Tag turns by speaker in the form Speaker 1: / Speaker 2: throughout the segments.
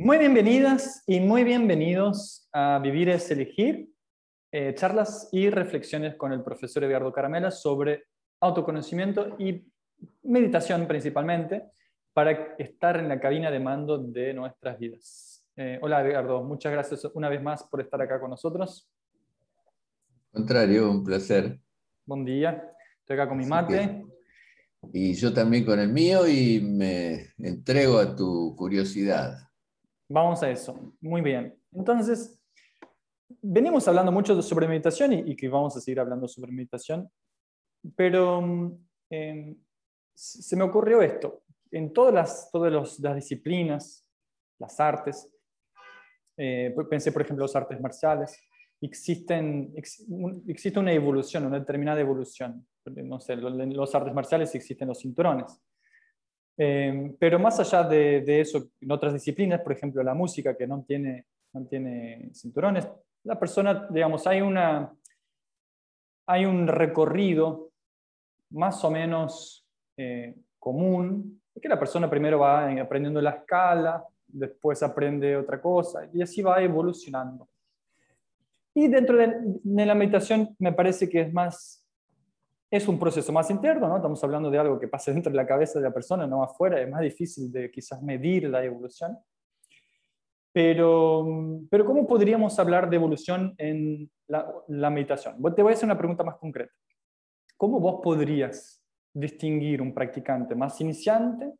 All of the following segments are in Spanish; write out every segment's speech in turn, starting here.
Speaker 1: Muy bienvenidas y muy bienvenidos a Vivir es Elegir, eh, charlas y reflexiones con el profesor Eduardo Caramela sobre autoconocimiento y meditación principalmente para estar en la cabina de mando de nuestras vidas. Eh, hola Eduardo, muchas gracias una vez más por estar acá con nosotros.
Speaker 2: Contrario, un placer.
Speaker 1: Buen día, estoy acá con mi mate.
Speaker 2: y yo también con el mío y me entrego a tu curiosidad.
Speaker 1: Vamos a eso. Muy bien. Entonces, venimos hablando mucho sobre meditación y, que vamos a seguir hablando sobre meditación, pero em, se me ocurrió esto. En todas las, todas las disciplinas, las artes, eh, pensé por ejemplo las artes marciales, existen, existe una evolución, una determinada evolución. No sé, en los artes marciales existen los cinturones. Em, pero más allá de, eso, en otras disciplinas, por ejemplo la música que no tiene, no tiene cinturones, la persona, digamos, hay, una, hay un recorrido más o menos eh, común, que la persona primero va aprendiendo la escala, después aprende otra cosa, y así va evolucionando. Y dentro de, de la meditación me parece que es más es un proceso más interno, ¿no? Estamos hablando de algo que pasa dentro de la cabeza de la persona, no afuera, es más difícil de quizás medir la evolución. Pero, pero ¿cómo podríamos hablar de evolución en la, la meditación? Te voy a hacer una pregunta más concreta. ¿Cómo vos podrías distinguir un practicante más iniciante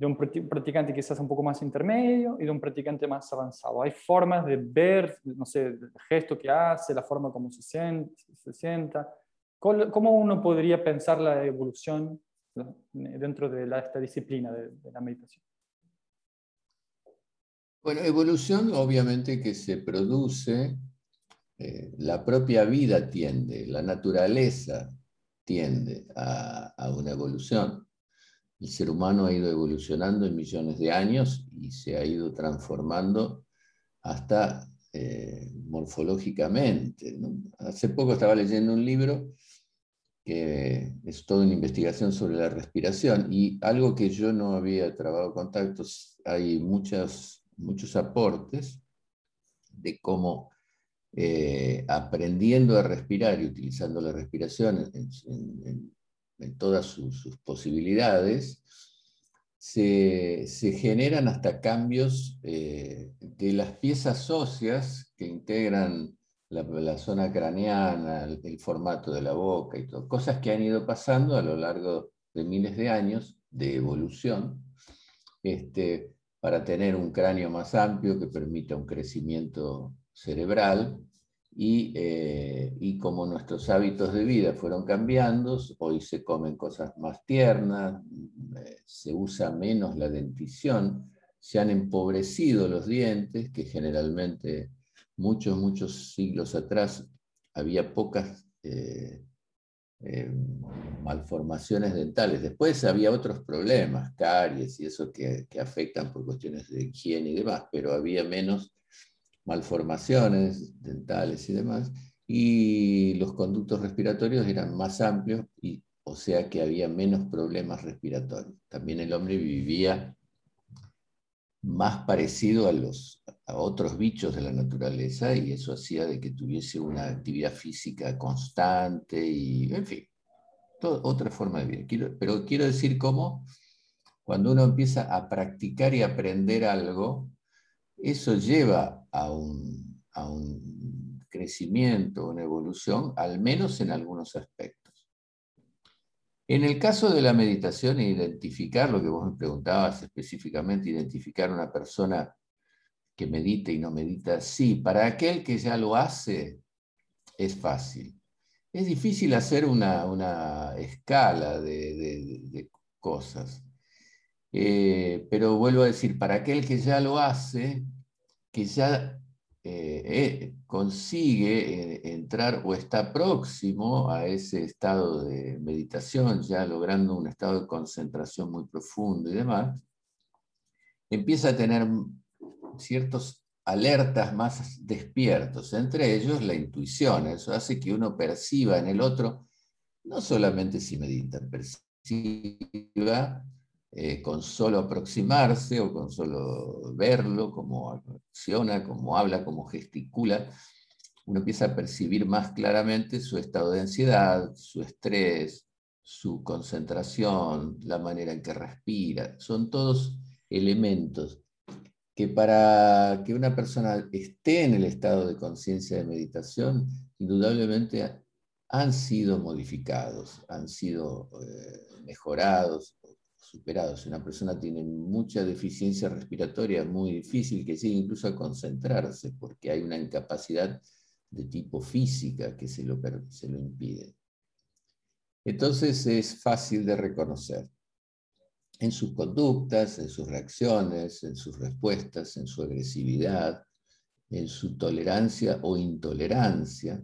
Speaker 1: de un practicante quizás un poco más intermedio y de un practicante más avanzado. Hay formas de ver, no sé, el gesto que hace, la forma como se sienta, se sienta, ¿Cómo uno podría pensar la evolución dentro de esta disciplina de, la meditación?
Speaker 2: Bueno, evolución obviamente que se produce, eh, la propia vida tiende, la naturaleza tiende a, una evolución. El ser humano ha ido evolucionando en millones de años y se ha ido transformando hasta eh, morfológicamente. Hace poco estaba leyendo un libro es toda una investigación sobre la respiración y algo que yo no había trabajado contactos, hay muchas, muchos aportes de cómo eh, aprendiendo a respirar y utilizando la respiración en, todas sus, posibilidades, se, generan hasta cambios eh, de las piezas óseas que integran la, zona craneana, el, formato de la boca y todo, cosas que han ido pasando a lo largo de miles de años de evolución, este, para tener un cráneo más amplio que permita un crecimiento cerebral y, eh, y, como nuestros hábitos de vida fueron cambiando, hoy se comen cosas más tiernas, eh, se usa menos la dentición, se han empobrecido los dientes, que generalmente muchos, muchos siglos atrás había pocas eh, eh, malformaciones dentales. Después había otros problemas, caries y eso que, afectan por cuestiones de higiene y demás, pero había menos malformaciones dentales y demás. Y los conductos respiratorios eran más amplios, y, o sea que había menos problemas respiratorios. También el hombre vivía más parecido a, los, a otros bichos de la naturaleza y eso hacía de que tuviese una actividad física constante y, en fin, otra forma de vida. pero quiero decir cómo cuando uno empieza a practicar y aprender algo, eso lleva a un, a un crecimiento, una evolución, al menos en algunos aspectos. En el caso de la meditación, identificar lo que vos me preguntabas específicamente, identificar una persona que medita y no medita, sí, para aquel que ya lo hace es fácil. Es difícil hacer una, escala de, cosas. Eh, pero vuelvo a decir, para aquel que ya lo hace, que ya eh, eh, consigue eh, entrar o está próximo a ese estado de meditación, ya logrando un estado de concentración muy profundo y demás, empieza a tener ciertos alertas más despiertos, entre ellos la intuición. Eso hace que uno perciba en el otro, no solamente si medita, perciba eh, con solo aproximarse o con solo verlo, cómo acciona, cómo habla, cómo gesticula, uno empieza a percibir más claramente su estado de ansiedad, su estrés, su concentración, la manera en que respira. Son todos elementos que para que una persona esté en el estado de conciencia de meditación, indudablemente han sido modificados, han sido eh, mejorados, superados. Una persona tiene mucha deficiencia respiratoria muy difícil que llega incluso a concentrarse porque hay una incapacidad de tipo física que se lo, se lo impide. Entonces es fácil de reconocer en sus conductas, en sus reacciones, en sus respuestas, en su agresividad, en su tolerancia o intolerancia.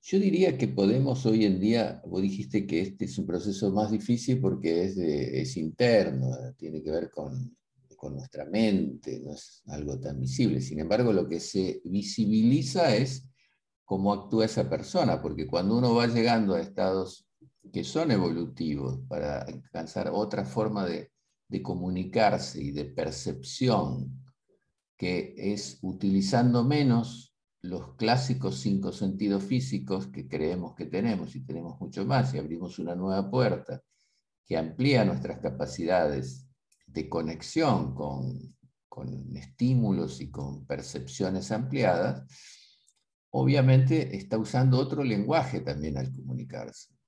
Speaker 2: Yo diría que podemos hoy en día, vos dijiste que este es un proceso más difícil porque es, es interno, tiene que ver con, con nuestra mente, no es algo tan visible. Sin embargo, lo que se visibiliza es cómo actúa esa persona, porque cuando uno va llegando a estados que son evolutivos para alcanzar otra forma de, comunicarse y de percepción, que es utilizando menos los clásicos cinco sentidos físicos que creemos que tenemos y tenemos mucho más y abrimos una nueva puerta que amplía nuestras capacidades de conexión con, con estímulos y con percepciones ampliadas, obviamente está usando otro lenguaje también al comunicarse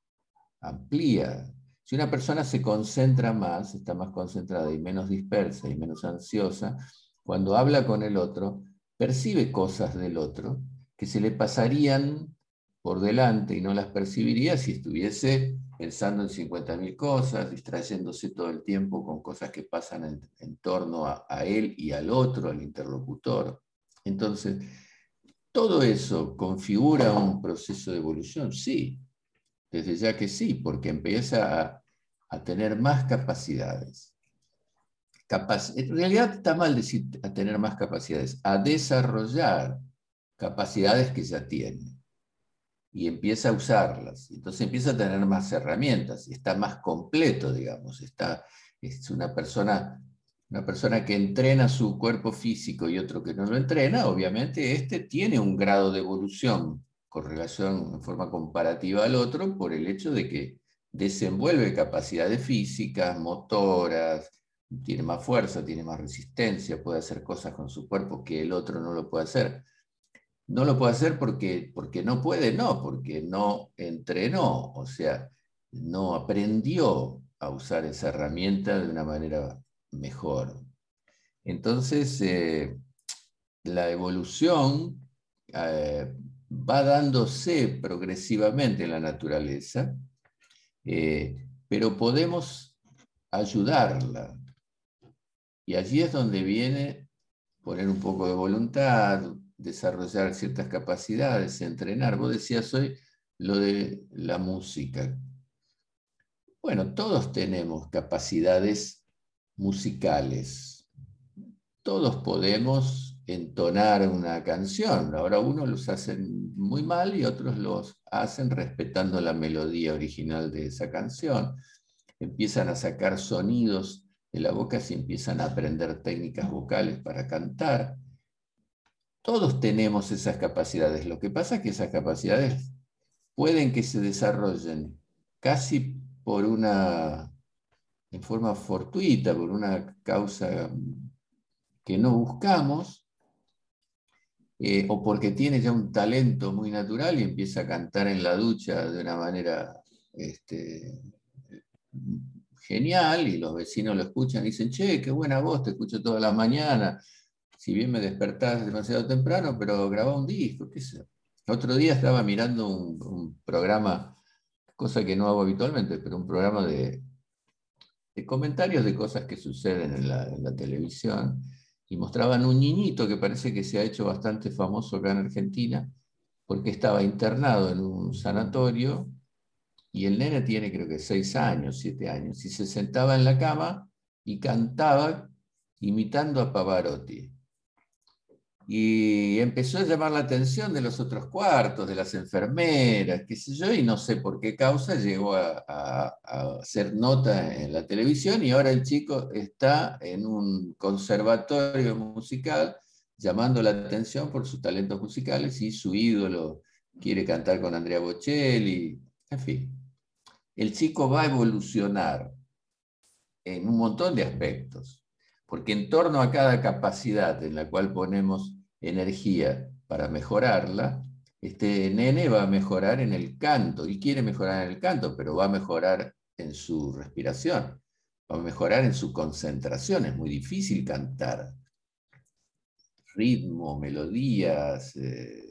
Speaker 2: amplía. Si una persona se concentra más, está más concentrada y menos dispersa y menos ansiosa, cuando habla con el otro, percibe cosas del otro que se le pasarían por delante y no las percibiría si estuviese pensando en 50.000 cosas, distrayéndose todo el tiempo con cosas que pasan en, torno a, a él y al otro, al interlocutor. Entonces, ¿todo eso configura un proceso de evolución? Sí, desde ya que sí, porque empieza a, tener más capacidades. En realidad está mal decir a tener más capacidades, a desarrollar capacidades que ya tiene. Y empieza a usarlas. Entonces empieza a tener más herramientas, está más completo, digamos. Está, es una persona, una persona que entrena su cuerpo físico y otro que no lo entrena, obviamente este tiene un grado de evolución con relación en forma comparativa al otro por el hecho de que desenvuelve capacidades físicas, motoras, tiene más fuerza, tiene más resistencia, puede hacer cosas con su cuerpo que el otro no lo puede hacer. No lo puede hacer porque, porque no puede, no, porque no entrenó, o sea, no aprendió a usar esa herramienta de una manera mejor. Entonces, eh, la evolución eh, va dándose progresivamente en la naturaleza, eh, pero podemos ayudarla. Y allí es donde viene poner un poco de voluntad, desarrollar ciertas capacidades, entrenar. Vos decías hoy lo de la música. Bueno, todos tenemos capacidades musicales. Todos podemos entonar una canción. Ahora unos los hacen muy mal y otros los hacen respetando la melodía original de esa canción. Empiezan a sacar sonidos de la boca y empiezan a aprender técnicas vocales para cantar. Todos tenemos esas capacidades. Lo que pasa es que esas capacidades pueden que se desarrollen casi por una, en forma fortuita, por una causa que no buscamos, eh, o porque tiene ya un talento muy natural y empieza a cantar en la ducha de una manera este, genial y los vecinos lo escuchan y dicen, che, qué buena voz, te escucho todas las mañanas, si bien me despertás demasiado temprano, pero grabá un disco, qué. Otro día estaba mirando un, programa, cosa que no hago habitualmente, pero un programa de, comentarios de cosas que suceden en la televisión y mostraban un niñito que parece que se ha hecho bastante famoso acá en Argentina, porque estaba internado en un sanatorio y el nene tiene creo que seis años, siete años, y se sentaba en la cama y cantaba imitando a Pavarotti. y empezó a llamar la atención de los otros cuartos, de las enfermeras, qué sé yo, y no sé por qué causa llegó a, hacer nota en la televisión y ahora el chico está en un conservatorio musical llamando la atención por sus talentos musicales y su ídolo quiere cantar con Andrea Bocelli, en fin. El chico va a evolucionar en un montón de aspectos, porque en torno a cada capacidad en la cual ponemos energía para mejorarla, este nene va a mejorar en el canto, y quiere mejorar en el canto, pero va a mejorar en su respiración, va a mejorar en su concentración, es muy difícil cantar. Ritmo, melodías, eh,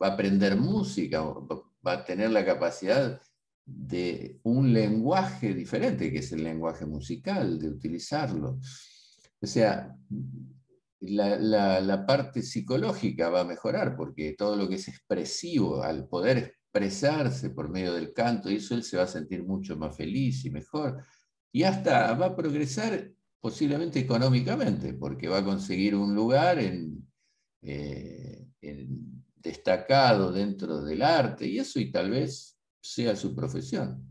Speaker 2: va a aprender música, va a tener la capacidad de un lenguaje diferente, que es el lenguaje musical, de utilizarlo. O sea, la, parte psicológica va a mejorar, porque todo lo que es expresivo, al poder expresarse por medio del canto, eso él se va a sentir mucho más feliz y mejor. Y hasta va a progresar posiblemente económicamente, porque va a conseguir un lugar en, eh, destacado dentro del arte, y eso y tal vez sea su profesión.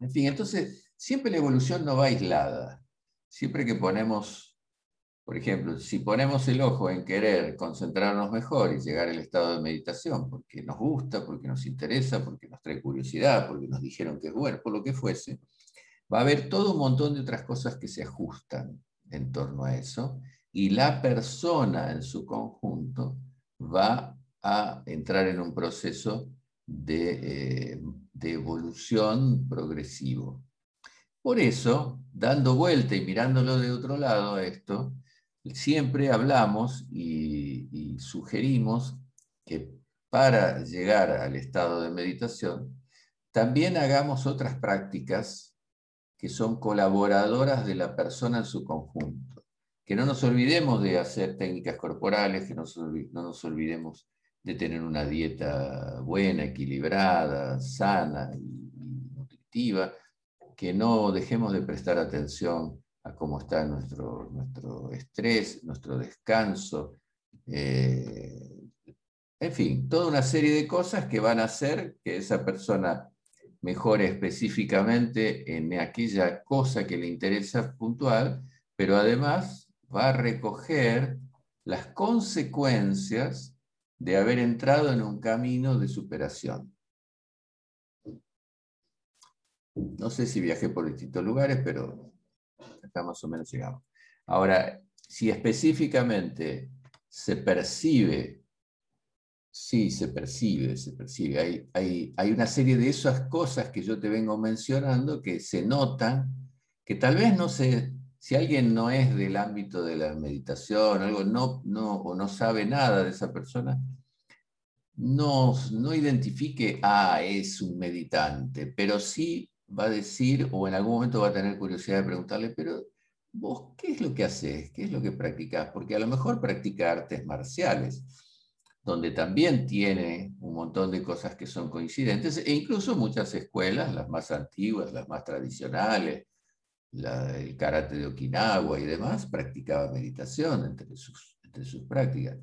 Speaker 2: En fin, entonces, siempre la evolución no va aislada. Siempre que ponemos por ejemplo, si ponemos el ojo en querer concentrarnos mejor y llegar al estado de meditación, porque nos gusta, porque nos interesa, porque nos trae curiosidad, porque nos dijeron que es bueno, por lo que fuese, va a haber todo un montón de otras cosas que se ajustan en torno a eso y la persona en su conjunto va a entrar en un proceso de, eh, de evolución progresivo. Por eso, dando vuelta y mirándolo de otro lado esto, siempre hablamos y, sugerimos que para llegar al estado de meditación, también hagamos otras prácticas que son colaboradoras de la persona en su conjunto. Que no nos olvidemos de hacer técnicas corporales, que no nos olvidemos de tener una dieta buena, equilibrada, sana y nutritiva, que no dejemos de prestar atención a cómo está nuestro, nuestro estrés, nuestro descanso, eh, en fin, toda una serie de cosas que van a hacer que esa persona mejore específicamente en aquella cosa que le interesa puntual, pero además va a recoger las consecuencias de haber entrado en un camino de superación. No sé si viajé por distintos lugares, pero acá más o menos llegamos. Ahora, si específicamente se percibe, sí, se percibe, se percibe, hay, hay, hay una serie de esas cosas que yo te vengo mencionando que se notan, que tal vez no se, si alguien no es del ámbito de la meditación, algo no, no, o no sabe nada de esa persona, no, no identifique, ah, es un meditante, pero sí va a decir, o en algún momento va a tener curiosidad de preguntarle, pero vos, ¿qué es lo que haces? ¿Qué es lo que practicas? Porque a lo mejor practica artes marciales, donde también tiene un montón de cosas que son coincidentes, e incluso muchas escuelas, las más antiguas, las más tradicionales, el karate de Okinawa y demás, practicaba meditación entre sus, entre sus prácticas.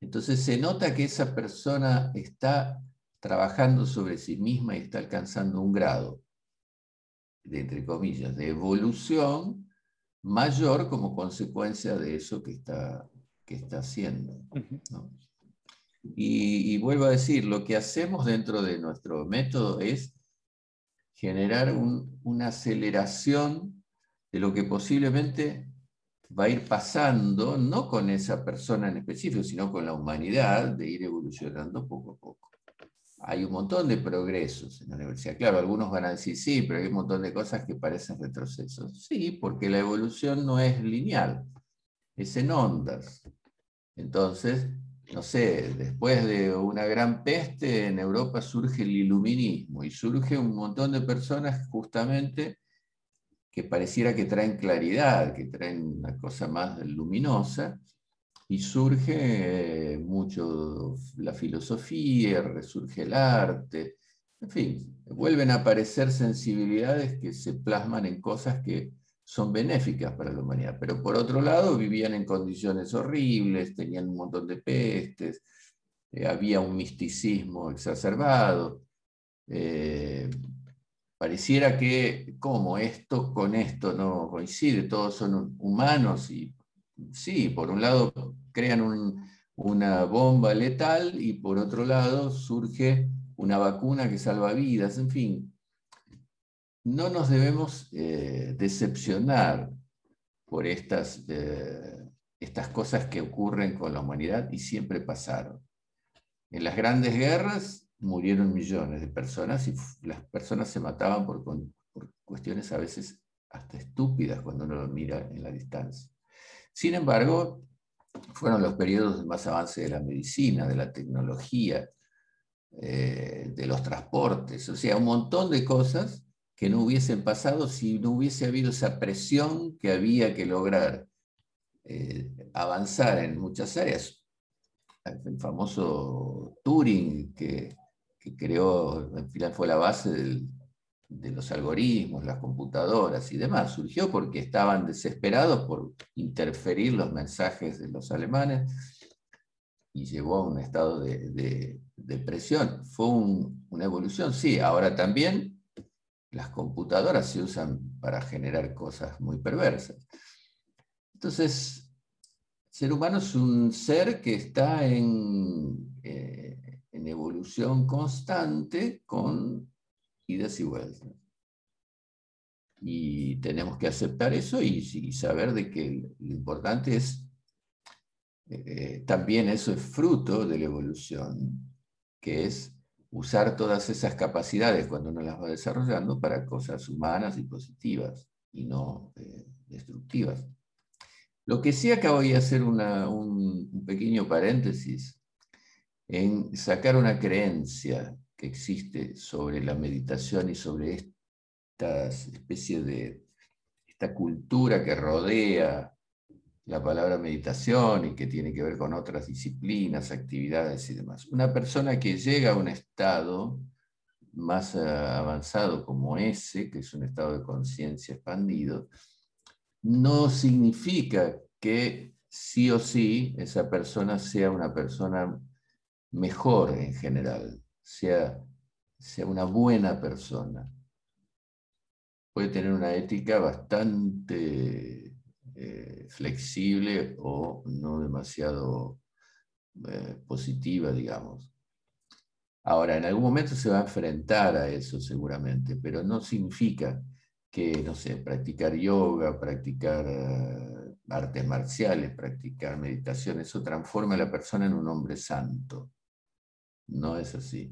Speaker 2: Entonces se nota que esa persona está trabajando sobre sí misma y está alcanzando un grado de, entre comillas, de evolución mayor como consecuencia de eso que está, que está haciendo. y, vuelvo a decir, lo que hacemos dentro de nuestro método es generar una aceleración de lo que posiblemente va a ir pasando, no con esa persona en específico, sino con la humanidad, de ir evolucionando poco a poco hay un montón de progresos en la universidad. Claro, algunos van a decir sí, pero hay un montón de cosas que parecen retrocesos. Sí, porque la evolución no es lineal, es en ondas. Entonces, no sé, después de una gran peste en Europa surge el iluminismo y surge un montón de personas justamente que pareciera que traen claridad, que traen una cosa más luminosa, y surge eh, mucho la filosofía, resurge el arte, en fin, vuelven a aparecer sensibilidades que se plasman en cosas que son benéficas para la humanidad, pero por otro lado vivían en condiciones horribles, tenían un montón de pestes, eh, había un misticismo exacerbado. Eh, pareciera que, como esto con esto no coincide, todos son humanos y sí, por un lado crean una bomba letal y por otro lado surge una vacuna que salva vidas, en fin. No nos debemos eh, decepcionar por estas, eh, estas cosas que ocurren con la humanidad y siempre pasaron. En las grandes guerras murieron millones de personas y las personas se mataban por, cuestiones a veces hasta estúpidas cuando uno lo mira en la distancia. Sin embargo, fueron los periodos de más avance de la medicina, de la tecnología, eh, de los transportes, o sea, un montón de cosas que no hubiesen pasado si no hubiese habido esa presión que había que lograr eh, avanzar en muchas áreas. El famoso Turing que, que creó, al final fue la base de los algoritmos, las computadoras y demás, surgió porque estaban desesperados por interferir los mensajes de los alemanes y llevó a un estado de, presión. Fue una evolución, sí, ahora también las computadoras se usan para generar cosas muy perversas. Entonces, ser humano es un ser que está en, eh, en evolución constante con idas y vueltas. Y tenemos que aceptar eso y, saber de que lo importante es, eh, también eso es fruto de la evolución, que es usar todas esas capacidades cuando uno las va desarrollando para cosas humanas y positivas y no eh, destructivas. Lo que sí acabo de hacer un pequeño paréntesis en sacar una creencia que existe sobre la meditación y sobre esta especie de esta cultura que rodea la palabra meditación y que tiene que ver con otras disciplinas, actividades y demás. Una persona que llega a un estado más eh, avanzado como ese, que es un estado de conciencia expandido, no significa que sí o sí esa persona sea una persona mejor en general sea, sea una buena persona. Puede tener una ética bastante eh, flexible o no demasiado eh, positiva, digamos. Ahora, en algún momento se va a enfrentar a eso seguramente, pero no significa que, no sé, practicar yoga, practicar eh, artes marciales, practicar meditación, eso transforma a la persona en un hombre santo. No es así.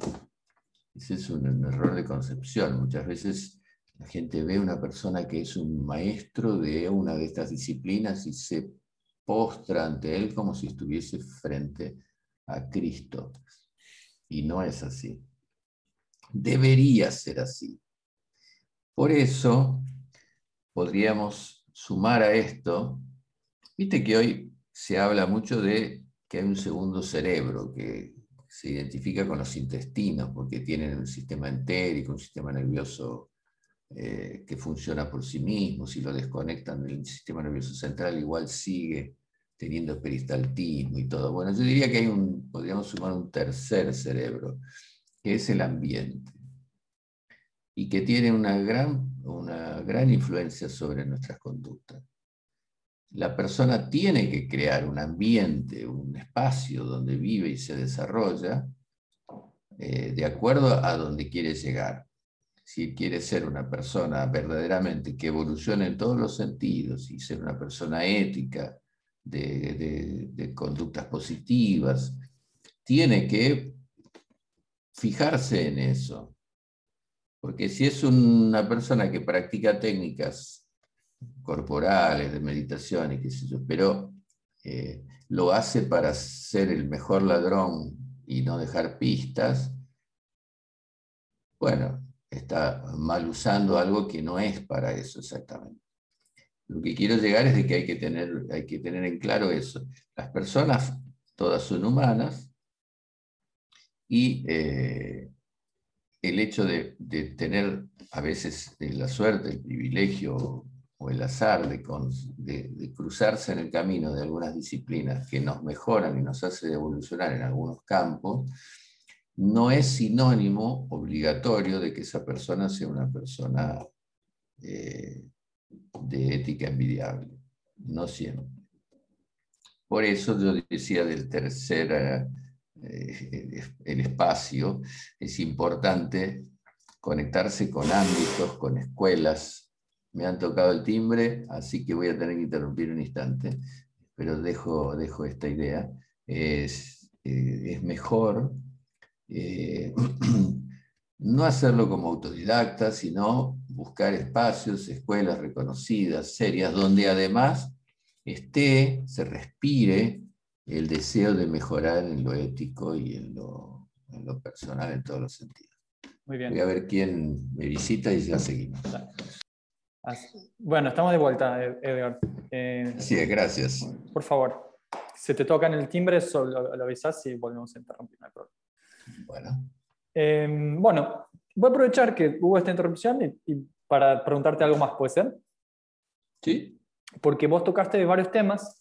Speaker 2: Ese es un, error de concepción. Muchas veces la gente ve a una persona que es un maestro de una de estas disciplinas y se postra ante él como si estuviese frente a Cristo. Y no es así. Debería ser así. Por eso podríamos sumar a esto, viste que hoy se habla mucho de que hay un segundo cerebro, que se identifica con los intestinos porque tienen un sistema entérico, un sistema nervioso eh, que funciona por sí mismo. Si lo desconectan del sistema nervioso central, igual sigue teniendo peristaltismo y todo. Bueno, yo diría que hay un, podríamos sumar un tercer cerebro, que es el ambiente, y que tiene una gran, una gran influencia sobre nuestras conductas la persona tiene que crear un ambiente, un espacio donde vive y se desarrolla eh, de acuerdo a donde quiere llegar. Si quiere ser una persona verdaderamente que evolucione en todos los sentidos y ser una persona ética, de conductas positivas, tiene que fijarse en eso. Porque si es una persona que practica técnicas corporales, de meditación y qué sé yo, pero eh, lo hace para ser el mejor ladrón y no dejar pistas, bueno, está mal usando algo que no es para eso exactamente. Lo que quiero llegar es de que hay que tener, hay que tener en claro eso. Las personas todas son humanas y eh, el hecho de, de, tener a veces la suerte, el privilegio o el azar de, cruzarse en el camino de algunas disciplinas que nos mejoran y nos hace evolucionar en algunos campos, no es sinónimo obligatorio de que esa persona sea una persona eh, de ética envidiable. No siempre. Por eso yo decía del tercer, eh, el espacio, es importante conectarse con ámbitos, con escuelas. Me han tocado el timbre, así que voy a tener que interrumpir un instante, pero dejo, dejo esta idea. Es, eh, es mejor eh, no hacerlo como autodidacta, sino buscar espacios, escuelas reconocidas, serias, donde además esté, se respire el deseo de mejorar en lo ético y en lo, personal en todos los sentidos. Muy bien. Voy a ver quién me visita y ya seguimos.
Speaker 1: Bueno, estamos de vuelta, Edgar. Eh,
Speaker 2: sí, gracias.
Speaker 1: Por favor, si te toca en el timbre, solo lo avisas y volvemos a interrumpir.
Speaker 2: Bueno.
Speaker 1: Em, bueno, voy a aprovechar que hubo esta interrupción y, para preguntarte algo más, ¿puede ser?
Speaker 2: Sí.
Speaker 1: Porque vos tocaste varios temas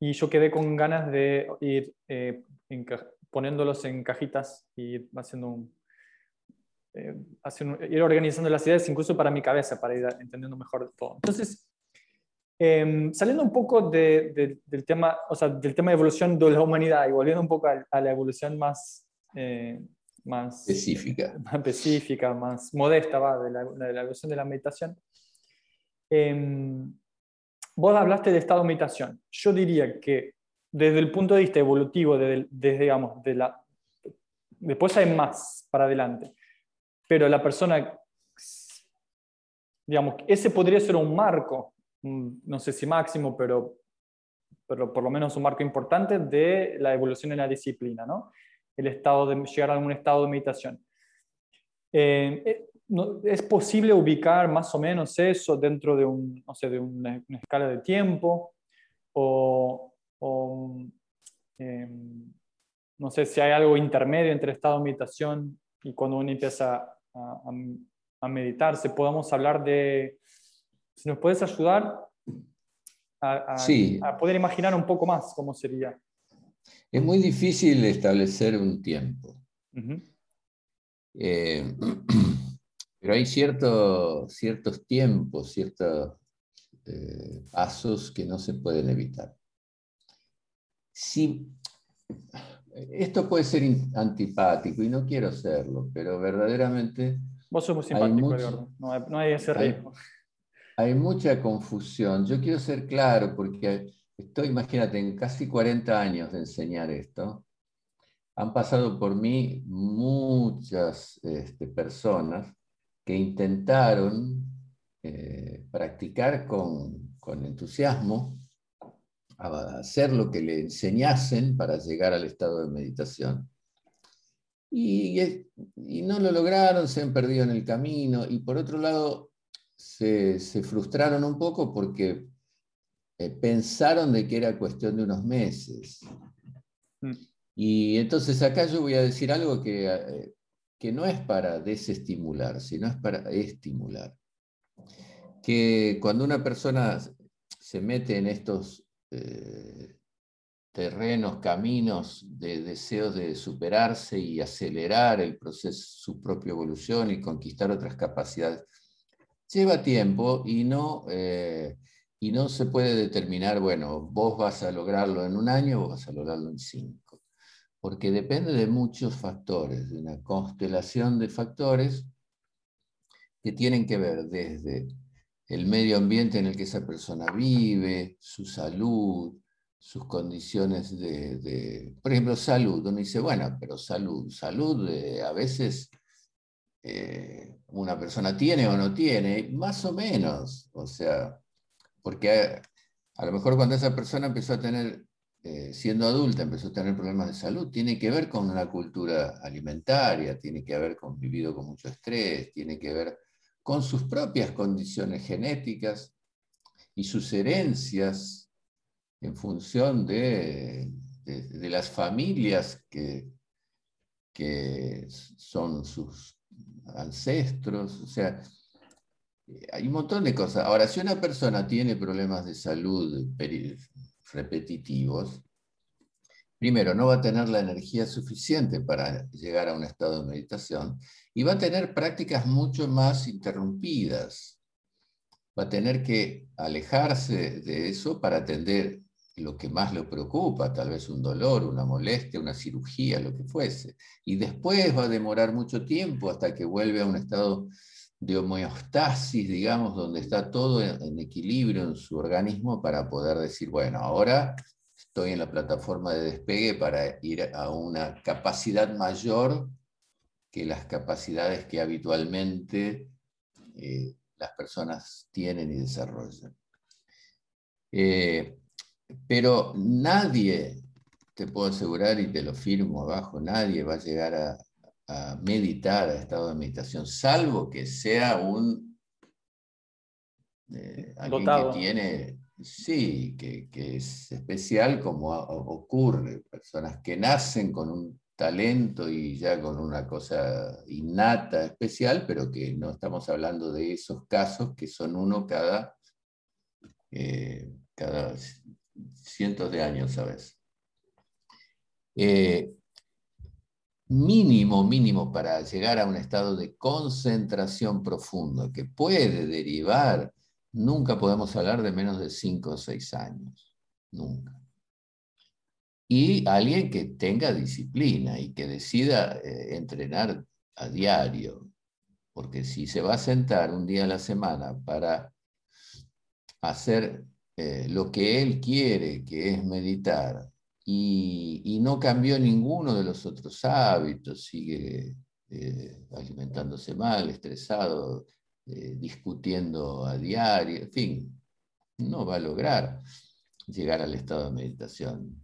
Speaker 1: y yo quedé con ganas de ir eh, poniéndolos en cajitas y haciendo un, eh, ir organizando las ideas incluso para mi cabeza, para ir entendiendo mejor todo. Entonces, em, saliendo un poco del, tema, o sea, del tema de evolución de la humanidad y volviendo un poco a la evolución más eh, más
Speaker 2: específica.
Speaker 1: más específica, más modesta va, de, la, de la evolución de la meditación. Em, vos hablaste de estado de meditación. Yo diría que desde el punto de vista evolutivo, desde, digamos, de la, después hay más para adelante, pero la persona, digamos, ese podría ser un marco, no sé si máximo, pero, pero por lo menos un marco importante de la evolución en la disciplina, ¿no? el estado de llegar a algún estado de meditación. Eh, eh, ¿Es posible ubicar más o menos eso dentro de, un, no sé, de una, escala de tiempo? O, em, no sé si hay algo intermedio entre estado de meditación y cuando uno empieza a, a, meditarse. Podemos hablar de, si nos puedes ayudar a, a poder imaginar un poco más cómo sería.
Speaker 2: Es muy difícil establecer un tiempo. Eh, pero hay ciertos tiempos, ciertos eh, pasos que no se pueden evitar. Sí, esto puede ser antipático y no quiero serlo, pero verdaderamente...
Speaker 1: Vos sos muy simpático, no, hay, no hay ese riesgo.
Speaker 2: hay mucha confusión. Yo quiero ser claro porque Estoy, imagínate, en casi 40 años de enseñar esto, han pasado por mí muchas este, personas que intentaron eh, practicar con, entusiasmo, hacer lo que le enseñasen para llegar al estado de meditación. Y, no lo lograron, se han perdido en el camino y por otro lado se, se frustraron un poco porque eh, pensaron de que era cuestión de unos meses. Mm. Y entonces acá yo voy a decir algo que, eh, que no es para desestimular, sino es para estimular. Que cuando una persona se mete en estos eh, terrenos, caminos de deseos de superarse y acelerar el proceso, su propia evolución y conquistar otras capacidades, lleva tiempo y no y no se puede determinar, bueno, vos vas a lograrlo en un año o vas a lograrlo en cinco, porque depende de muchos factores, de una constelación de factores que tienen que ver desde el medio ambiente en el que esa persona vive, su salud, sus condiciones de, por ejemplo, salud. Uno dice, bueno, pero salud, salud eh, a veces eh, una persona tiene o no tiene, más o menos, o sea, porque a, lo mejor cuando esa persona empezó a tener, eh, siendo adulta, empezó a tener problemas de salud, tiene que ver con una cultura alimentaria, tiene que ver con vivido con mucho estrés, tiene que ver con sus propias condiciones genéticas y sus herencias en función de, las familias que, que son sus ancestros. O sea, hay un montón de cosas. Ahora, si una persona tiene problemas de salud repetitivos, primero, no va a tener la energía suficiente para llegar a un estado de meditación y va a tener prácticas mucho más interrumpidas. Va a tener que alejarse de eso para atender lo que más le preocupa, tal vez un dolor, una molestia, una cirugía, lo que fuese. Y después va a demorar mucho tiempo hasta que vuelve a un estado de homeostasis, digamos, donde está todo en equilibrio en su organismo para poder decir, bueno, ahora estoy en la plataforma de despegue para ir a una capacidad mayor que las capacidades que habitualmente eh, las personas tienen y desarrollan. Eh, pero nadie, te puedo asegurar y te lo firmo abajo, nadie va a llegar a, meditar, a estado de meditación, salvo que sea un... Eh, alguien que tiene, sí, que, es especial como ocurre, personas que nacen con un talento y ya con una cosa innata, especial, pero que no estamos hablando de esos casos que son uno cada, eh, cientos de años, ¿sabes? Eh, mínimo, mínimo para llegar a un estado de concentración profundo que puede derivar, nunca podemos hablar de menos de cinco o seis años, nunca. Y alguien que tenga disciplina y que decida eh, entrenar a diario, porque si se va a sentar un día a la semana para hacer eh, lo que él quiere, que es meditar, y, no cambió ninguno de los otros hábitos, sigue eh, alimentándose mal, estresado, eh, discutiendo a diario, en fin, no va a lograr llegar al estado de meditación.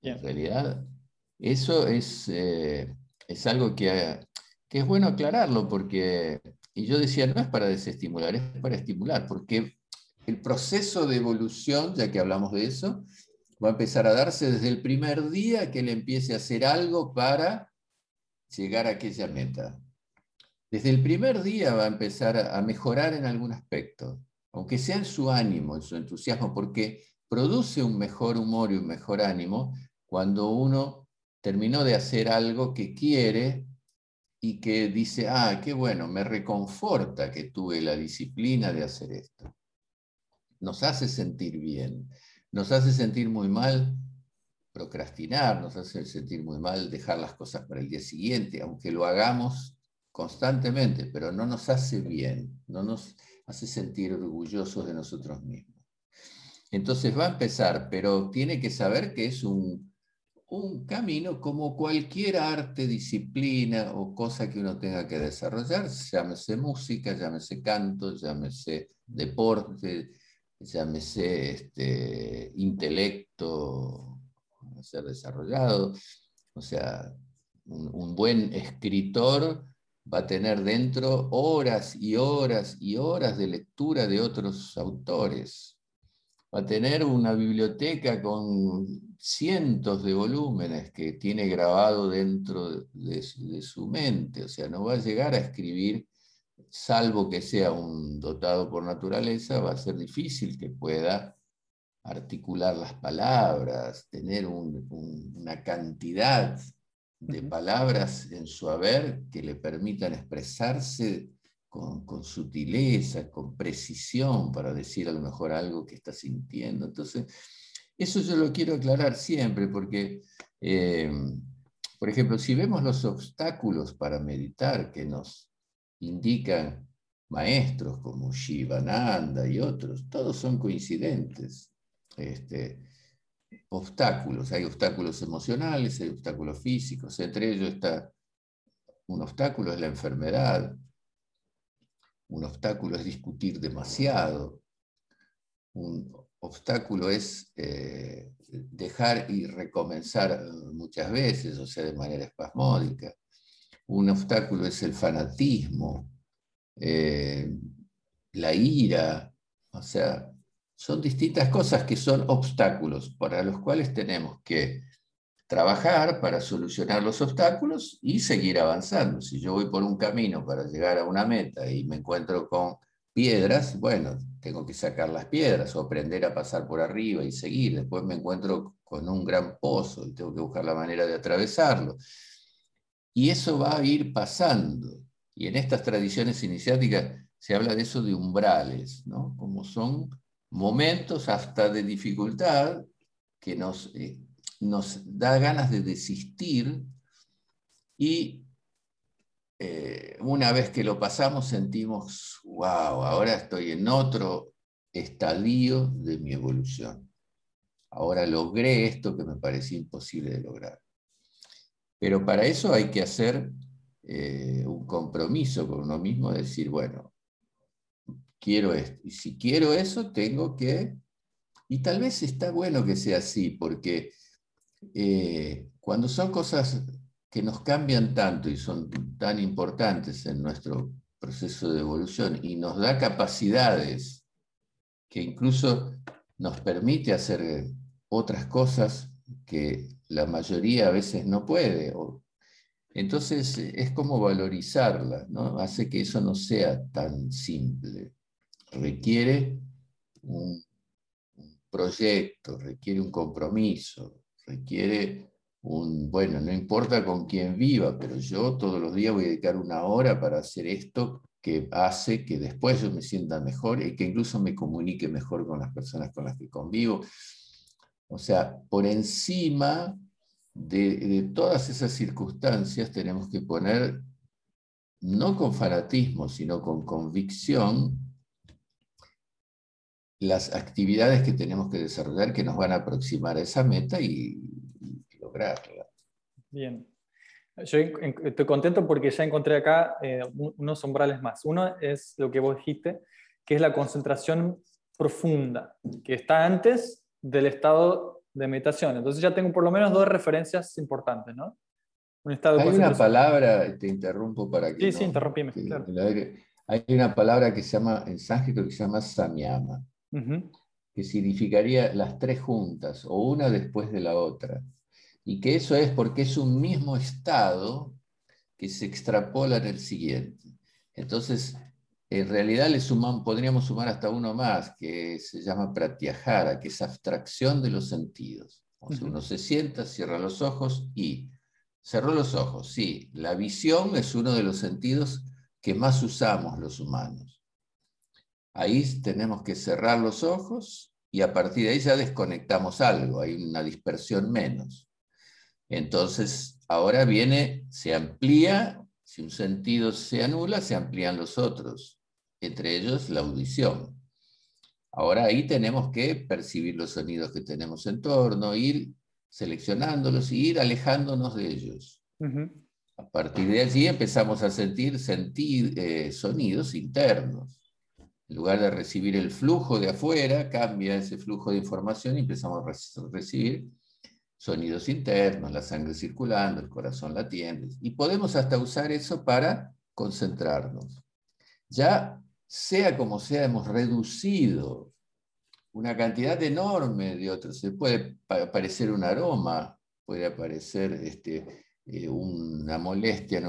Speaker 2: En realidad, eso es, es algo que, que es bueno aclararlo, porque, y yo decía, no es para desestimular, es para estimular, porque el proceso de evolución, ya que hablamos de eso, va a empezar a darse desde el primer día que él empiece a hacer algo para llegar a aquella meta. Desde el primer día va a empezar a mejorar en algún aspecto, aunque sea en su ánimo, en su entusiasmo, porque produce un mejor humor y un mejor ánimo cuando uno terminó de hacer algo que quiere y que dice, ah, qué bueno, me reconforta que tuve la disciplina de hacer esto nos hace sentir bien. Nos hace sentir muy mal procrastinar, nos hace sentir muy mal dejar las cosas para el día siguiente, aunque lo hagamos constantemente, pero no nos hace bien, no nos hace sentir orgullosos de nosotros mismos. Entonces va a empezar, pero tiene que saber que es un, un camino como cualquier arte, disciplina o cosa que uno tenga que desarrollar, llámese música, llámese canto, llámese deporte, llámese este, intelecto a ser desarrollado. O sea, un, buen escritor va a tener dentro horas y horas y horas de lectura de otros autores. Va a tener una biblioteca con cientos de volúmenes que tiene grabado dentro de su mente. O sea, no va a llegar a escribir salvo que sea un dotado por naturaleza, va a ser difícil que pueda articular las palabras, tener una cantidad de palabras en su haber que le permitan expresarse con, sutileza, con precisión, para decir a lo mejor algo que está sintiendo. Entonces, eso yo lo quiero aclarar siempre, porque, eh, por ejemplo, si vemos los obstáculos para meditar que nos indican maestros como Shivananda y otros, todos son coincidentes. Este, obstáculos, hay obstáculos emocionales, hay obstáculos físicos, entre ellos está un obstáculo es la enfermedad, un obstáculo es discutir demasiado, un obstáculo es eh, dejar y recomenzar muchas veces, o sea, de manera espasmódica. Un obstáculo es el fanatismo, eh, la ira, o sea, son distintas cosas que son obstáculos para los cuales tenemos que trabajar para solucionar los obstáculos y seguir avanzando. Si yo voy por un camino para llegar a una meta y me encuentro con piedras, bueno, tengo que sacar las piedras o aprender a pasar por arriba y seguir. Después me encuentro con un gran pozo y tengo que buscar la manera de atravesarlo. Y eso va a ir pasando. Y en estas tradiciones iniciáticas se habla de eso de umbrales, ¿no? Como son momentos hasta de dificultad que nos, eh, nos da ganas de desistir y eh, una vez que lo pasamos sentimos, wow, ahora estoy en otro estadio de mi evolución. Ahora logré esto que me parecía imposible de lograr. Pero para eso hay que hacer eh, un compromiso con uno mismo, decir, bueno, quiero esto. Y si quiero eso, tengo que... Y tal vez está bueno que sea así, porque eh, cuando son cosas que nos cambian tanto y son tan importantes en nuestro proceso de evolución y nos da capacidades que incluso nos permite hacer otras cosas que la mayoría a veces no puede. Entonces es como valorizarla, ¿no? hace que eso no sea tan simple. Requiere un, proyecto, requiere un compromiso, requiere un, bueno, no importa con quién viva, pero yo todos los días voy a dedicar una hora para hacer esto que hace que después yo me sienta mejor y que incluso me comunique mejor con las personas con las que convivo. O sea, por encima de, todas esas circunstancias tenemos que poner, no con fanatismo, sino con convicción, las actividades que tenemos que desarrollar que nos van a aproximar a esa meta y, lograrla.
Speaker 1: Bien. Yo estoy contento porque ya encontré acá eh, unos umbrales más. Uno es lo que vos dijiste, que es la concentración profunda, que está antes del estado de meditación. Entonces ya tengo por lo menos dos referencias importantes, ¿no?
Speaker 2: Un estado Hay una palabra, te interrumpo para que...
Speaker 1: Sí, sí, interrumpime, claro.
Speaker 2: Hay una palabra que se llama, en sánscrito, que se llama samyama, que significaría las tres juntas, o una después de la otra. Y que eso es porque es un mismo estado que se extrapola en el siguiente. Entonces, en realidad le suman, podríamos sumar hasta uno más, que se llama pratyahara, que es abstracción de los sentidos. Uno se sienta, cierra los ojos y cerró los ojos. Sí, la visión es uno de los sentidos que más usamos los humanos. Ahí tenemos que cerrar los ojos y a partir de ahí ya desconectamos algo, hay una dispersión menos. Entonces, ahora viene, se amplía, si un sentido se anula, se amplían los otros entre ellos la audición. Ahora ahí tenemos que percibir los sonidos que tenemos en torno, ir seleccionándolos y ir alejándonos de ellos. A partir de allí empezamos a sentir, sentir eh, sonidos internos. En lugar de recibir el flujo de afuera, cambia ese flujo de información y empezamos a recibir sonidos internos, la sangre circulando, el corazón latiendo. Y podemos hasta usar eso para concentrarnos. Ya sea como sea, hemos reducido una cantidad enorme de otros. Se puede aparecer un aroma, puede aparecer este, eh, una molestia en,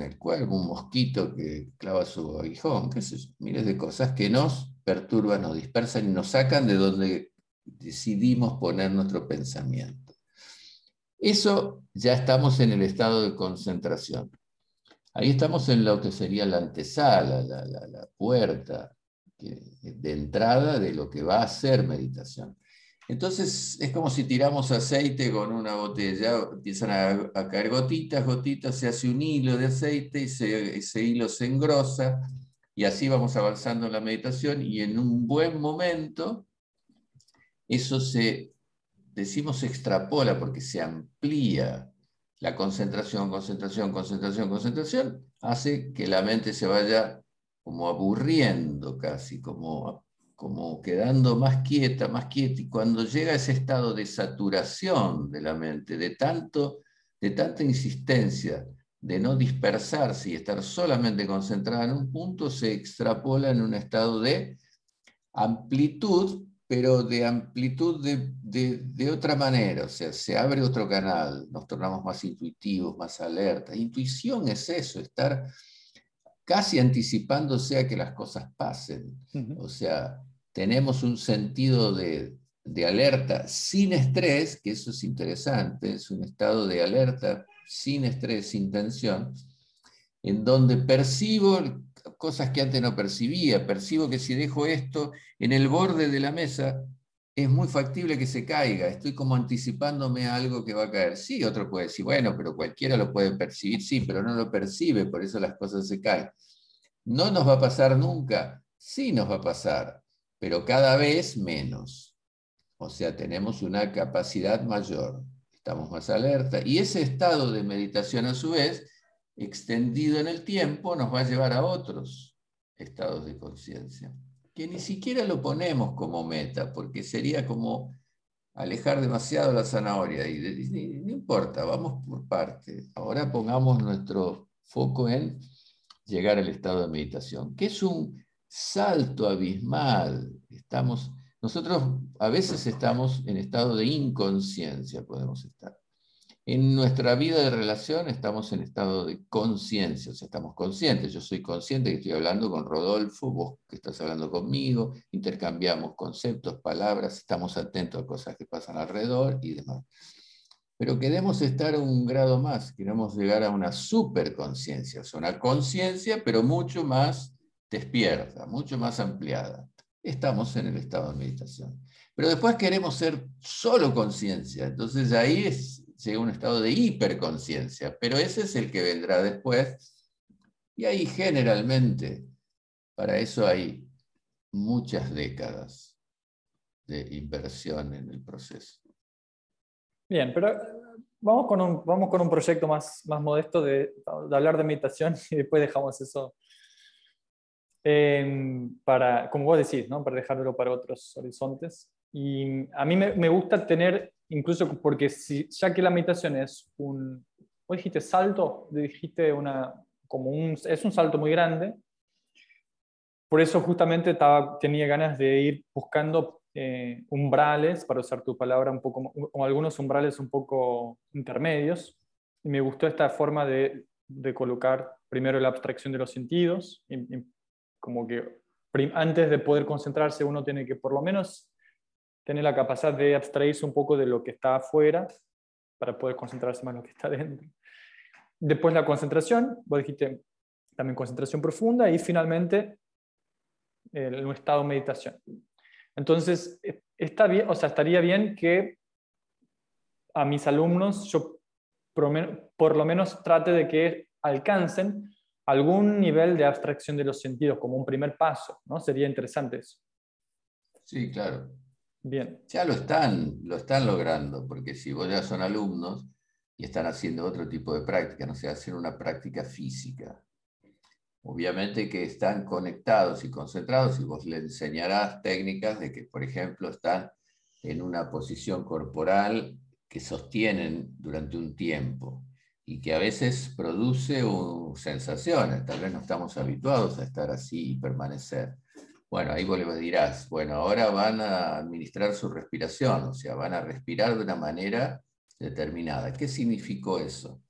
Speaker 2: el cuerpo, un mosquito que clava su aguijón, qué sé miles de cosas que nos perturban, nos dispersan y nos sacan de donde decidimos poner nuestro pensamiento. Eso ya estamos en el estado de concentración. Ahí estamos en lo que sería la antesala, la, puerta de entrada de lo que va a ser meditación. Entonces es como si tiramos aceite con una botella, empiezan a, caer gotitas, gotitas, se hace un hilo de aceite y ese hilo se engrosa y así vamos avanzando en la meditación y en un buen momento eso se, decimos, se extrapola porque se amplía. La concentración, concentración, concentración, concentración, hace que la mente se vaya como aburriendo casi, como, como quedando más quieta, más quieta. Y cuando llega ese estado de saturación de la mente, de, tanto, de tanta insistencia, de no dispersarse y estar solamente concentrada en un punto, se extrapola en un estado de amplitud pero de amplitud de, otra manera, o sea, se abre otro canal, nos tornamos más intuitivos, más alertas. Intuición es eso, estar casi anticipándose a que las cosas pasen. O sea, tenemos un sentido de, de alerta sin estrés, que eso es interesante, es un estado de alerta sin estrés, sin tensión, en donde percibo cosas que antes no percibía, percibo que si dejo esto en el borde de la mesa, es muy factible que se caiga, estoy como anticipándome a algo que va a caer. Sí, otro puede decir, bueno, pero cualquiera lo puede percibir, sí, pero no lo percibe, por eso las cosas se caen. ¿No nos va a pasar nunca? Sí nos va a pasar, pero cada vez menos. O sea, tenemos una capacidad mayor, estamos más alerta. Y ese estado de meditación a su vez, extendido en el tiempo, nos va a llevar a otros estados de conciencia que ni siquiera lo ponemos como meta, porque sería como alejar demasiado la zanahoria. Y, no importa, vamos por parte. Ahora pongamos nuestro foco en llegar al estado de meditación, que es un salto abismal. Estamos, nosotros a veces estamos en estado de inconsciencia, podemos estar. En nuestra vida de relación estamos en estado de conciencia, o sea, estamos conscientes. Yo soy consciente que estoy hablando con Rodolfo, vos que estás hablando conmigo, intercambiamos conceptos, palabras, estamos atentos a cosas que pasan alrededor y demás. Pero queremos estar un grado más, queremos llegar a una superconciencia, o sea, una conciencia, pero mucho más despierta, mucho más ampliada. Estamos en el estado de meditación. Pero después queremos ser solo conciencia, entonces ahí es llega a un estado de hiperconciencia, pero ese es el que vendrá después. Y ahí generalmente, para eso hay muchas décadas de inversión en el proceso.
Speaker 1: Bien, pero eh, vamos con un, vamos con un proyecto más, más modesto de, hablar de meditación y después dejamos eso em, para, como vos decís, ¿no? para dejarlo para otros horizontes. Y a mí me, me gusta tener incluso porque si, ya que la meditación es un, ¿vos dijiste salto? Dijiste una, como un, es un salto muy grande. Por eso justamente estaba, tenía ganas de ir buscando eh, umbrales, para usar tu palabra, un poco, o algunos umbrales un poco intermedios. Y me gustó esta forma de, de colocar primero la abstracción de los sentidos, como que antes de poder concentrarse uno tiene que por lo menos tener la capacidad de abstraerse un poco de lo que está afuera para poder concentrarse más en lo que está dentro. Después la concentración, vos dijiste también concentración profunda y finalmente el, un estado de meditación. Entonces, e, está bien, o sea, estaría bien que a mis alumnos yo por lo menos trate de que alcancen algún nivel de abstracción de los sentidos como un primer paso, ¿no? Sería interesante eso.
Speaker 2: Sí, claro.
Speaker 1: Bien.
Speaker 2: Ya lo están, lo están logrando, porque si vos ya son alumnos y están haciendo otro tipo de práctica, no sé, hacer una práctica física, obviamente que están conectados y concentrados y vos le enseñarás técnicas de que, por ejemplo, están en una posición corporal que sostienen durante un tiempo y que a veces produce sensaciones, tal vez no estamos habituados a estar así y permanecer. Bueno, ahí vos le dirás, bueno, ahora van a administrar su respiración, o sea, van a respirar de una manera determinada. ¿Qué significó eso?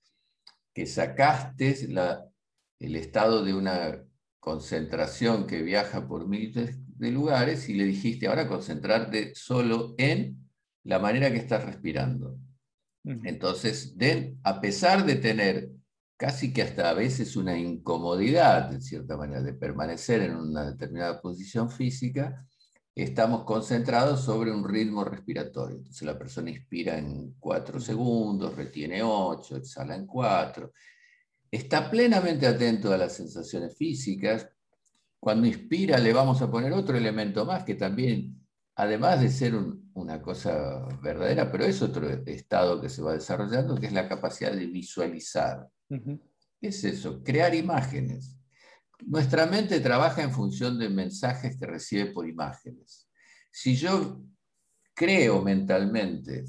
Speaker 2: Que sacaste el estado de una concentración que viaja por miles de lugares y le dijiste, ahora concentrarte solo en la manera que estás respirando. Entonces, a pesar de tener casi que hasta a veces una incomodidad, de cierta manera, de permanecer en una determinada posición física, estamos concentrados sobre un ritmo respiratorio. Entonces la persona inspira en 4 segundos, retiene 8, exhala en 4. Está plenamente atento a las sensaciones físicas. Cuando inspira le vamos a poner otro elemento más que también, además de ser una cosa verdadera, pero es otro estado que se va desarrollando, que es la capacidad de visualizar. ¿Qué es eso? Crear imágenes. Nuestra mente trabaja en función de mensajes que recibe por imágenes. Si yo creo mentalmente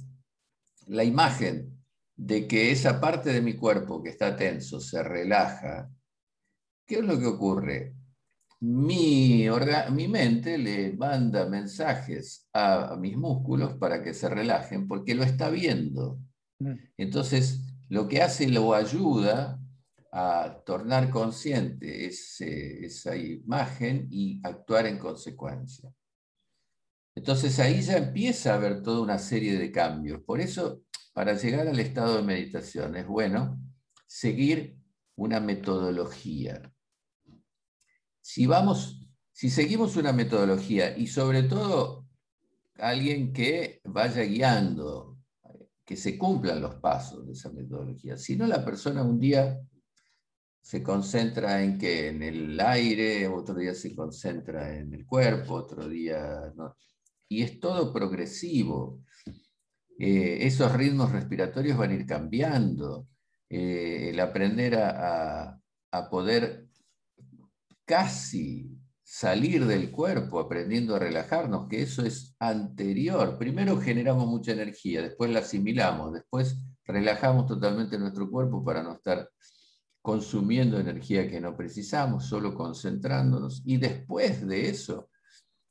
Speaker 2: la imagen de que esa parte de mi cuerpo que está tenso se relaja, ¿qué es lo que ocurre? Mi, mi mente le manda mensajes a, a mis músculos para que se relajen porque lo está viendo. Mm. Entonces, lo que hace lo ayuda a tornar consciente esa imagen y actuar en consecuencia. Entonces ahí ya empieza a haber toda una serie de cambios. Por eso, para llegar al estado de meditación, es bueno seguir una metodología. Si vamos, si seguimos una metodología y sobre todo alguien que vaya guiando, que se cumplan los pasos de esa metodología. Si no, la persona un día se concentra en que en el aire, otro día se concentra en el cuerpo, otro día no y es todo progresivo. Eh, esos ritmos respiratorios van a ir cambiando. Eh, el aprender a, poder casi salir del cuerpo aprendiendo a relajarnos, que eso es anterior. Primero generamos mucha energía, después la asimilamos, después relajamos totalmente nuestro cuerpo para no estar consumiendo energía que no precisamos, solo concentrándonos. Y después de eso,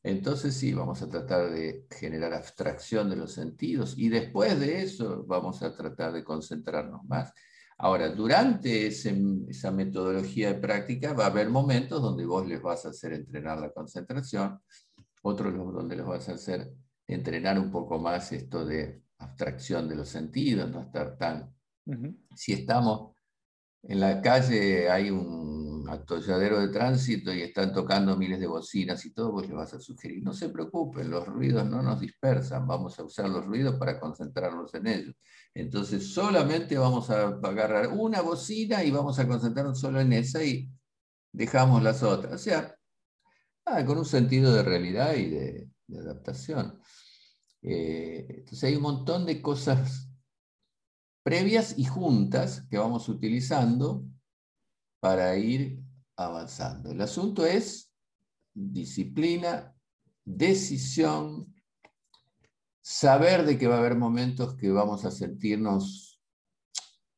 Speaker 2: entonces sí, vamos a tratar de generar abstracción de los sentidos y después de eso vamos a tratar de concentrarnos más. Ahora, durante esa metodología de práctica va a haber momentos donde vos les vas a hacer entrenar la concentración, otros donde les vas a hacer entrenar un poco más esto de abstracción de los sentidos, no estar tan... Si estamos en la calle, hay un atolladero de tránsito y están tocando miles de bocinas y todo, vos le vas a sugerir, no se preocupen, los ruidos no nos dispersan, vamos a usar los ruidos para concentrarnos en ellos. Entonces solamente vamos a agarrar una bocina y vamos a concentrarnos solo en esa y dejamos las otras. O sea, ah, con un sentido de realidad y de, adaptación. Eh, entonces hay un montón de cosas previas y juntas que vamos utilizando para ir avanzando. El asunto es disciplina, decisión, saber de que va a haber momentos que vamos a sentirnos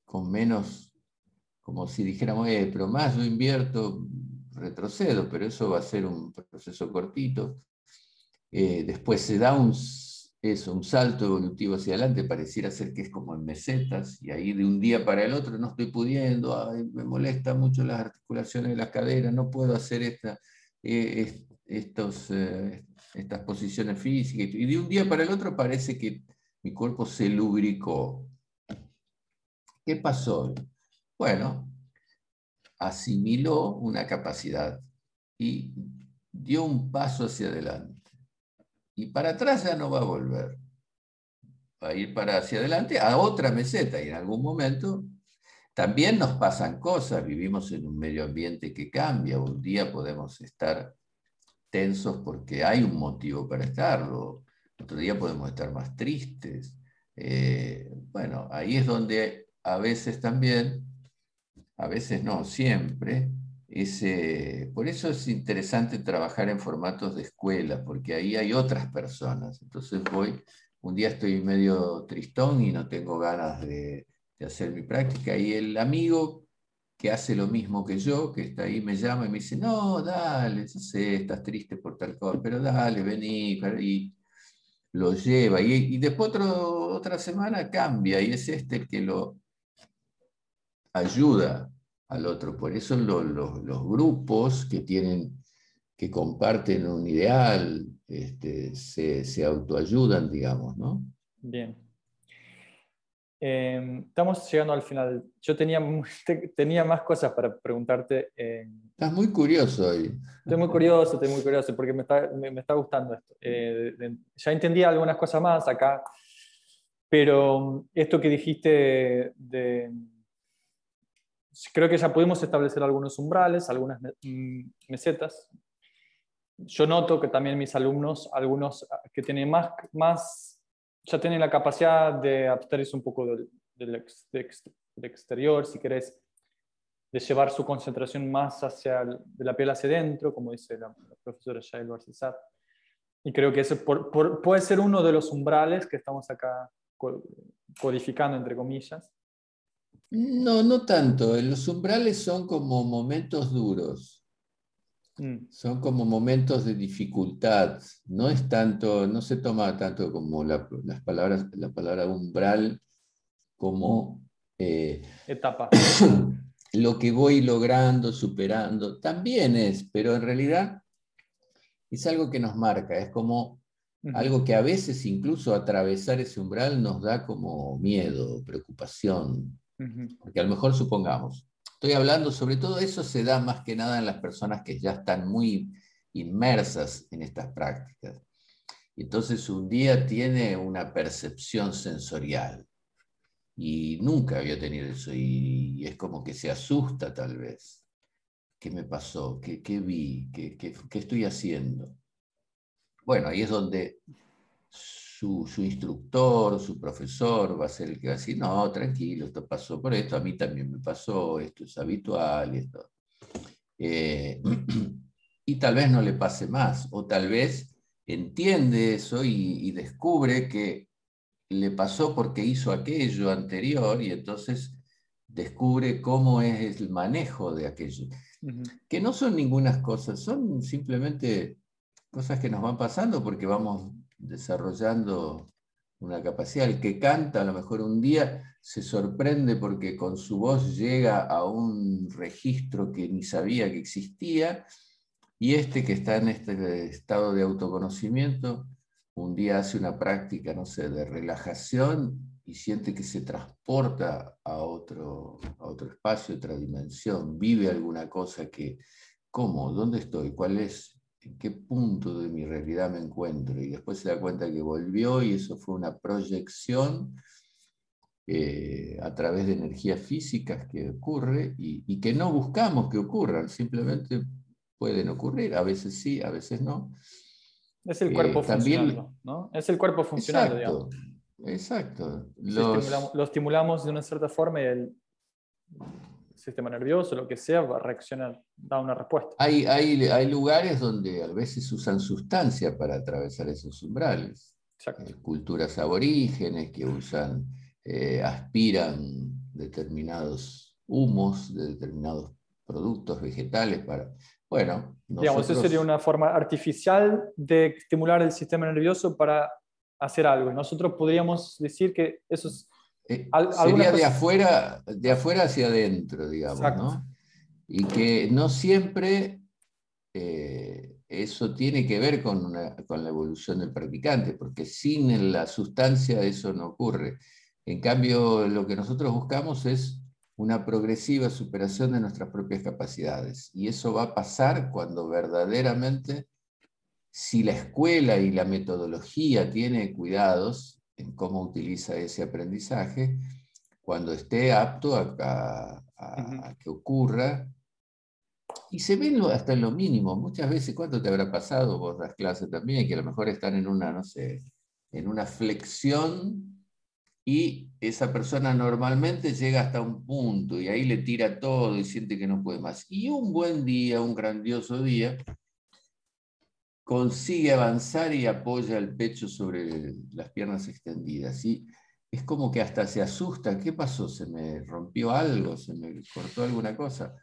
Speaker 2: con menos, como si dijéramos, eh, pero más yo invierto, retrocedo, pero eso va a ser un proceso cortito. Eh, después se da un eso, un salto evolutivo hacia adelante, pareciera ser que es como en mesetas, y ahí de un día para el otro no estoy pudiendo, me molesta mucho las articulaciones de la cadera, no puedo hacer esta, eh, estos, eh, estas posiciones físicas, y de un día para el otro parece que mi cuerpo se lubricó. ¿Qué pasó? Bueno, asimiló una capacidad y dio un paso hacia adelante y para atrás ya no va a volver. Va a ir para hacia adelante a otra meseta y en algún momento también nos pasan cosas, vivimos en un medio ambiente que cambia, un día podemos estar tensos porque hay un motivo para estarlo, otro día podemos estar más tristes. Eh, bueno, ahí es donde a veces también, a veces no, siempre, por eso es interesante trabajar en formatos de escuela, porque ahí hay otras personas. Entonces voy, un día estoy medio tristón y no tengo ganas de, hacer mi práctica, y el amigo que hace lo mismo que yo, que está ahí, me llama y me dice, no, dale, yo sé, estás triste por tal cosa, pero dale, vení, y lo lleva. Y, y después otra semana cambia, y es este el que lo ayuda al otro. Por eso los grupos que tienen, que comparten un ideal, este, se, autoayudan, digamos, ¿no?
Speaker 1: Bien. Em, estamos llegando al final. Yo tenía, tenía más cosas para preguntarte.
Speaker 2: Estás muy curioso hoy.
Speaker 1: Estoy muy curioso, estoy muy curioso porque me está, me, está gustando esto. Eh, ya entendí algunas cosas más acá, pero esto que dijiste de creo que ya pudimos establecer algunos umbrales, algunas mm, mesetas. Yo noto que también mis alumnos, algunos que tienen más, más ya tienen la capacidad de abstraerse un poco del, del, exterior, si querés, de llevar su concentración más hacia de la piel hacia adentro, como dice la, profesora Shail Barcesat. Y creo que ese puede ser uno de los umbrales que estamos acá codificando, entre comillas,
Speaker 2: no, no tanto. Los umbrales son como momentos duros. Mm. Son como momentos de dificultad. No es tanto, no se toma tanto como las palabras, la palabra umbral como
Speaker 1: eh, etapa.
Speaker 2: lo que voy logrando, superando, también es, pero en realidad es algo que nos marca, es como algo que a veces incluso atravesar ese umbral nos da como miedo, preocupación, porque a lo mejor supongamos, estoy hablando sobre todo eso se da más que nada en las personas que ya están muy inmersas en estas prácticas. Entonces un día tiene una percepción sensorial y nunca había tenido eso y, es como que se asusta tal vez. ¿Qué me pasó? ¿Qué, vi? ¿Qué, ¿Qué, estoy haciendo? Bueno, ahí es donde su, su, instructor, su profesor va a ser el que va a decir, no, tranquilo, esto pasó por esto, a mí también me pasó, esto es habitual, esto. Eh, y tal vez no le pase más, o tal vez entiende eso y descubre que le pasó porque hizo aquello anterior y entonces descubre cómo es el manejo de aquello. Que no son ninguna cosas, son simplemente cosas que nos van pasando porque vamos desarrollando una capacidad. El que canta a lo mejor un día se sorprende porque con su voz llega a un registro que ni sabía que existía y este que está en este estado de autoconocimiento un día hace una práctica, no sé, de relajación y siente que se transporta a otro, a otro espacio, otra dimensión, vive alguna cosa que, ¿cómo? ¿Dónde estoy? ¿Cuál es? ¿En qué punto de mi realidad me encuentro? Y después se da cuenta que volvió y eso fue una proyección eh, a través de energías físicas que ocurre y, y que no buscamos que ocurran, simplemente pueden ocurrir, a veces sí, a veces no.
Speaker 1: Es el cuerpo eh, funcionando, ¿no? Es el cuerpo funcionando,
Speaker 2: exacto, Exacto.
Speaker 1: Lo estimulamos de una cierta forma y el sistema nervioso, lo que sea, va a reaccionar, da una respuesta.
Speaker 2: Hay, hay, hay lugares donde a veces usan sustancia para atravesar esos umbrales. Eh, culturas aborígenes que usan, eh, aspiran determinados humos de determinados productos vegetales para bueno,
Speaker 1: Digamos, eso sería una forma artificial de estimular el sistema nervioso para hacer algo. Nosotros podríamos decir que eso es...
Speaker 2: Eh, sería de afuera, de afuera hacia adentro, digamos, ¿no? Y que no siempre eh, eso tiene que ver con, con la evolución del practicante, porque sin la sustancia eso no ocurre. En cambio, lo que nosotros buscamos es una progresiva superación de nuestras propias capacidades. Y eso va a pasar cuando verdaderamente, si la escuela y la metodología tiene cuidados en cómo utiliza ese aprendizaje, cuando esté apto a, que ocurra, y se ve hasta en lo mínimo, muchas veces, ¿cuánto te habrá pasado? Vos das clases también, que a lo mejor están en una, no sé, en una flexión y esa persona normalmente llega hasta un punto y ahí le tira todo y siente que no puede más. Y un buen día, un grandioso día, consigue avanzar y apoya el pecho sobre las piernas extendidas. Y es como que hasta se asusta, ¿qué pasó? ¿Se me rompió algo? ¿Se me cortó alguna cosa?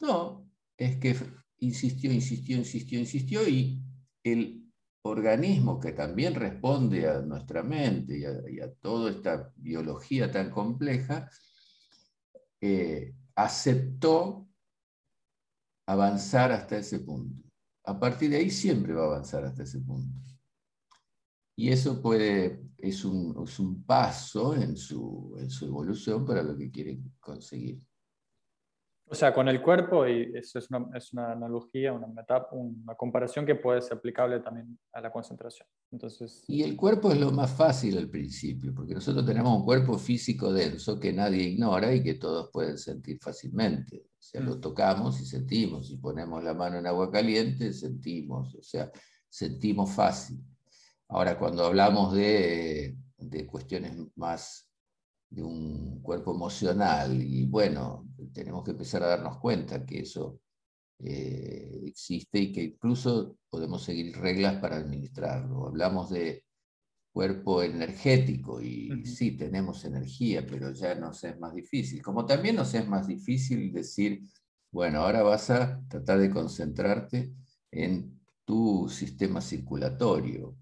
Speaker 2: No, es que insistió, insistió, insistió, insistió y el organismo que también responde a nuestra mente y a, toda esta biología tan compleja, eh, aceptó avanzar hasta ese punto. A partir de ahí siempre va a avanzar hasta ese punto. Y eso puede, es, un, paso en su, en su evolución para lo que quiere conseguir.
Speaker 1: O sea, con el cuerpo, y eso es una, es una analogía, una, una comparación que puede ser aplicable también a la concentración. Entonces...
Speaker 2: Y el cuerpo es lo más fácil al principio, porque nosotros tenemos un cuerpo físico denso que nadie ignora y que todos pueden sentir fácilmente. O sea, lo mm. tocamos y sentimos, si ponemos la mano en agua caliente, sentimos, o sea, sentimos fácil. Ahora, cuando hablamos de, de cuestiones más de un cuerpo emocional. Y bueno, tenemos que empezar a darnos cuenta que eso eh, existe y que incluso podemos seguir reglas para administrarlo. Hablamos de cuerpo energético y sí, tenemos energía, pero ya nos es más difícil. Como también nos es más difícil decir, bueno, ahora vas a tratar de concentrarte en tu sistema circulatorio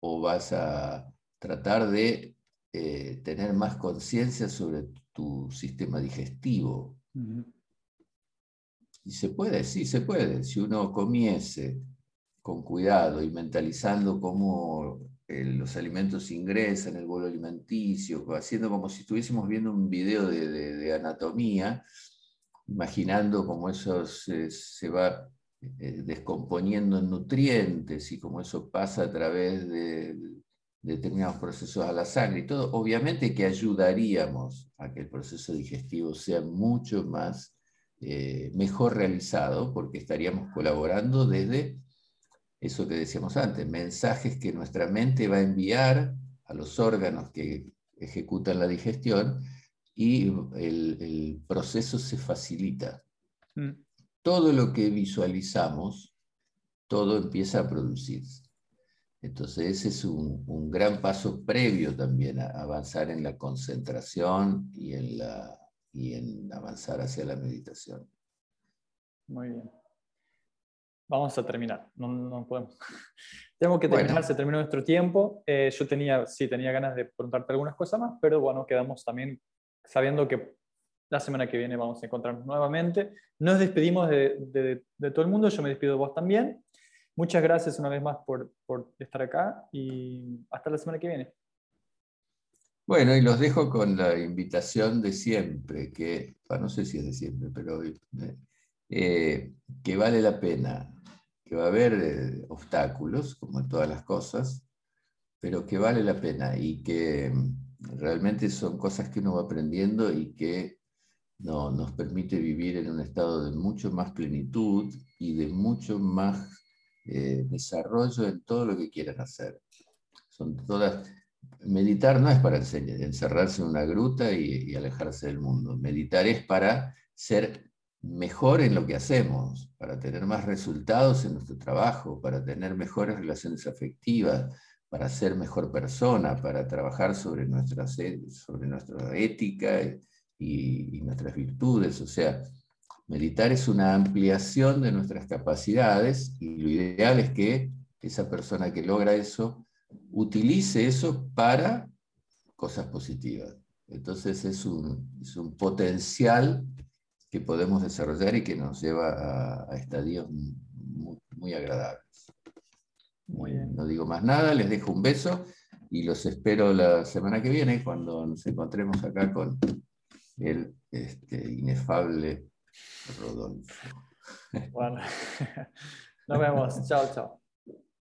Speaker 2: o vas a tratar de eh, tener más conciencia sobre tu sistema digestivo. Y se puede, sí, se puede. Si uno comiese con cuidado y mentalizando cómo eh, los alimentos ingresan el bolo alimenticio, haciendo como si estuviésemos viendo un video de, anatomía, imaginando cómo eso se, va eh, descomponiendo en nutrientes y cómo eso pasa a través de, determinados procesos a la sangre y todo, obviamente que ayudaríamos a que el proceso digestivo sea mucho más eh, mejor realizado, porque estaríamos colaborando desde eso que decíamos antes, mensajes que nuestra mente va a enviar a los órganos que ejecutan la digestión y el, proceso se facilita. Mm. Todo lo que visualizamos, todo empieza a producirse. Entonces ese es un, gran paso previo también a avanzar en la concentración y en, la, y en avanzar hacia la meditación.
Speaker 1: Muy bien. Vamos a terminar. No, no podemos. Tengo que terminar, se terminó nuestro tiempo. Eh, yo tenía, sí, tenía ganas de preguntarte algunas cosas más, pero bueno, quedamos también sabiendo que la semana que viene vamos a encontrarnos nuevamente. Nos despedimos de, de, de todo el mundo, yo me despido de vos también. Muchas gracias una vez más por, estar acá y hasta la semana que viene.
Speaker 2: Bueno, y los dejo con la invitación de siempre, que, no sé si es de siempre, pero eh, que vale la pena, que va a haber eh, obstáculos, como en todas las cosas, pero que vale la pena y que mm, realmente son cosas que uno va aprendiendo y que no, nos permite vivir en un estado de mucho más plenitud y de mucho más eh, desarrollo en todo lo que quieran hacer. Son todas, meditar no es para enseñar, encerrarse en una gruta y, alejarse del mundo. Meditar es para ser mejor en lo que hacemos, para tener más resultados en nuestro trabajo, para tener mejores relaciones afectivas, para ser mejor persona, para trabajar sobre nuestra, sobre nuestra ética y, y nuestras virtudes. O sea, Meditar es una ampliación de nuestras capacidades y lo ideal es que esa persona que logra eso utilice eso para cosas positivas. Entonces es un, potencial que podemos desarrollar y que nos lleva a, estadios muy, agradables. Muy bien. No digo más nada, les dejo un beso y los espero la semana que viene cuando nos encontremos acá con el este, inefable Rodolfo.
Speaker 1: Bueno, nos vemos. Chao, chao.